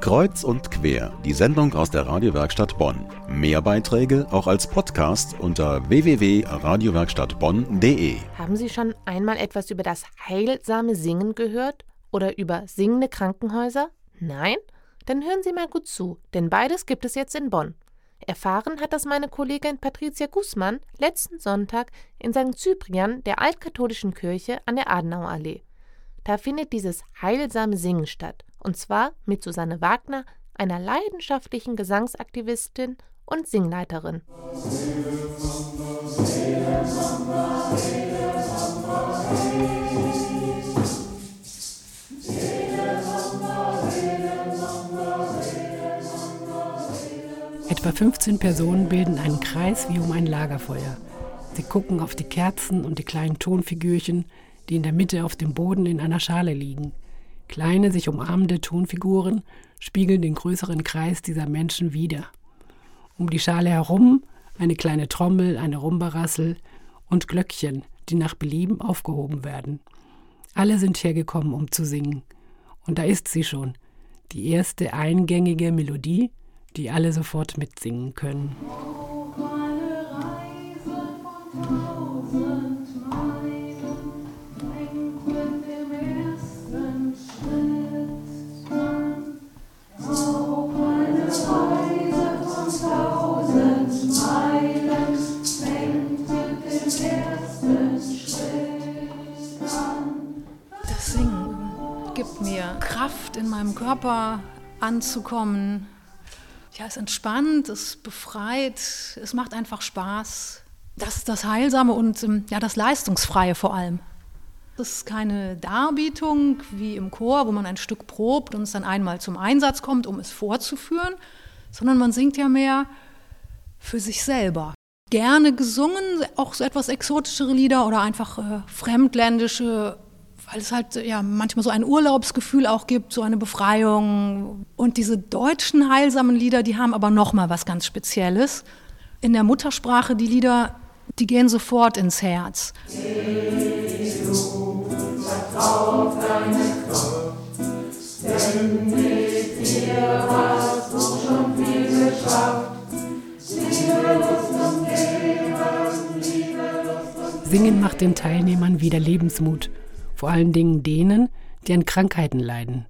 Kreuz und quer, die Sendung aus der Radiowerkstatt Bonn. Mehr Beiträge auch als Podcast unter www.radiowerkstattbonn.de. Haben Sie schon einmal etwas über das heilsame Singen gehört? Oder über singende Krankenhäuser? Nein? Dann hören Sie mal gut zu, denn beides gibt es jetzt in Bonn. Erfahren hat das meine Kollegin Patricia Gußmann letzten Sonntag in St. Cyprian der altkatholischen Kirche an der Adenauerallee. Da findet dieses heilsame Singen statt, und zwar mit Susanne Wagner, einer leidenschaftlichen Gesangsaktivistin und Singleiterin. Etwa 15 Personen bilden einen Kreis wie um ein Lagerfeuer. Sie gucken auf die Kerzen und die kleinen Tonfigürchen, die in der Mitte auf dem Boden in einer Schale liegen. Kleine, sich umarmende Tonfiguren spiegeln den größeren Kreis dieser Menschen wider. Um die Schale herum eine kleine Trommel, eine Rumbarassel und Glöckchen, die nach Belieben aufgehoben werden. Alle sind hergekommen, um zu singen. Und da ist sie schon, die erste eingängige Melodie, die alle sofort mitsingen können. Kraft, in meinem Körper anzukommen, ja, es entspannt, es befreit, es macht einfach Spaß. Das ist das Heilsame und ähm, ja, das Leistungsfreie vor allem. Das ist keine Darbietung wie im Chor, wo man ein Stück probt und es dann einmal zum Einsatz kommt, um es vorzuführen, sondern man singt ja mehr für sich selber. Gerne gesungen, auch so etwas exotischere Lieder oder einfach äh, fremdländische weil es halt ja manchmal so ein Urlaubsgefühl auch gibt, so eine Befreiung. Und diese deutschen heilsamen Lieder, die haben aber noch mal was ganz Spezielles. In der Muttersprache die Lieder, die gehen sofort ins Herz. Singen macht den Teilnehmern wieder Lebensmut vor allen Dingen denen, die an Krankheiten leiden.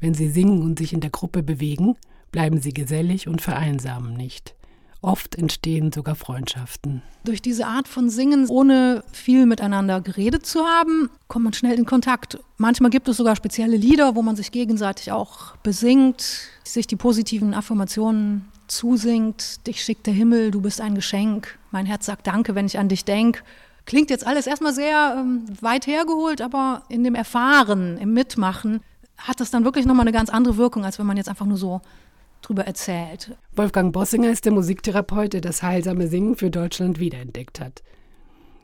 Wenn sie singen und sich in der Gruppe bewegen, bleiben sie gesellig und vereinsamen nicht. Oft entstehen sogar Freundschaften. Durch diese Art von Singen, ohne viel miteinander geredet zu haben, kommt man schnell in Kontakt. Manchmal gibt es sogar spezielle Lieder, wo man sich gegenseitig auch besingt, sich die positiven Affirmationen zusingt. Dich schickt der Himmel, du bist ein Geschenk. Mein Herz sagt Danke, wenn ich an dich denke. Klingt jetzt alles erstmal sehr ähm, weit hergeholt, aber in dem Erfahren, im Mitmachen hat das dann wirklich nochmal eine ganz andere Wirkung, als wenn man jetzt einfach nur so drüber erzählt. Wolfgang Bossinger ist der Musiktherapeut, der das heilsame Singen für Deutschland wiederentdeckt hat.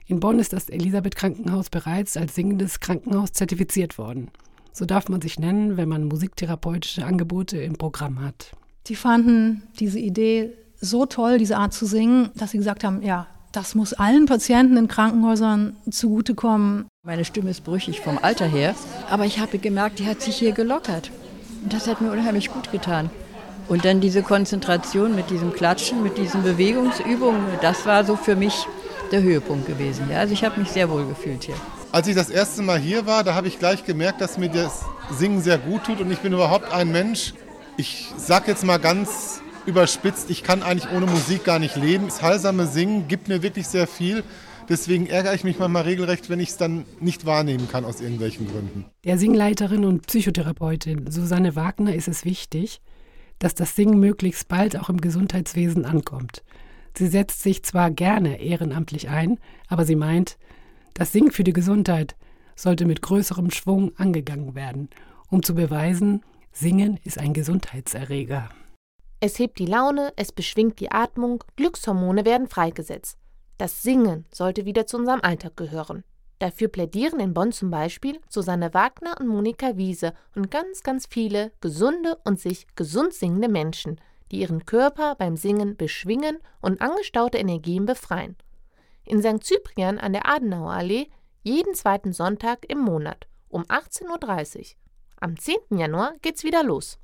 In Bonn ist das Elisabeth Krankenhaus bereits als singendes Krankenhaus zertifiziert worden. So darf man sich nennen, wenn man musiktherapeutische Angebote im Programm hat. Die fanden diese Idee so toll, diese Art zu singen, dass sie gesagt haben, ja, das muss allen Patienten in Krankenhäusern zugutekommen. Meine Stimme ist brüchig vom Alter her, aber ich habe gemerkt, die hat sich hier gelockert. Und das hat mir unheimlich gut getan. Und dann diese Konzentration mit diesem Klatschen, mit diesen Bewegungsübungen, das war so für mich der Höhepunkt gewesen. Ja, also ich habe mich sehr wohl gefühlt hier. Als ich das erste Mal hier war, da habe ich gleich gemerkt, dass mir das Singen sehr gut tut und ich bin überhaupt ein Mensch. Ich sage jetzt mal ganz überspitzt, ich kann eigentlich ohne Musik gar nicht leben. Das heilsame Singen gibt mir wirklich sehr viel. Deswegen ärgere ich mich manchmal regelrecht, wenn ich es dann nicht wahrnehmen kann aus irgendwelchen Gründen. Der Singleiterin und Psychotherapeutin Susanne Wagner ist es wichtig, dass das Singen möglichst bald auch im Gesundheitswesen ankommt. Sie setzt sich zwar gerne ehrenamtlich ein, aber sie meint, das Singen für die Gesundheit sollte mit größerem Schwung angegangen werden, um zu beweisen, Singen ist ein Gesundheitserreger. Es hebt die Laune, es beschwingt die Atmung, Glückshormone werden freigesetzt. Das Singen sollte wieder zu unserem Alltag gehören. Dafür plädieren in Bonn zum Beispiel Susanne Wagner und Monika Wiese und ganz, ganz viele gesunde und sich gesund singende Menschen, die ihren Körper beim Singen beschwingen und angestaute Energien befreien. In St. Cyprian an der Adenauerallee jeden zweiten Sonntag im Monat um 18.30 Uhr. Am 10. Januar geht's wieder los.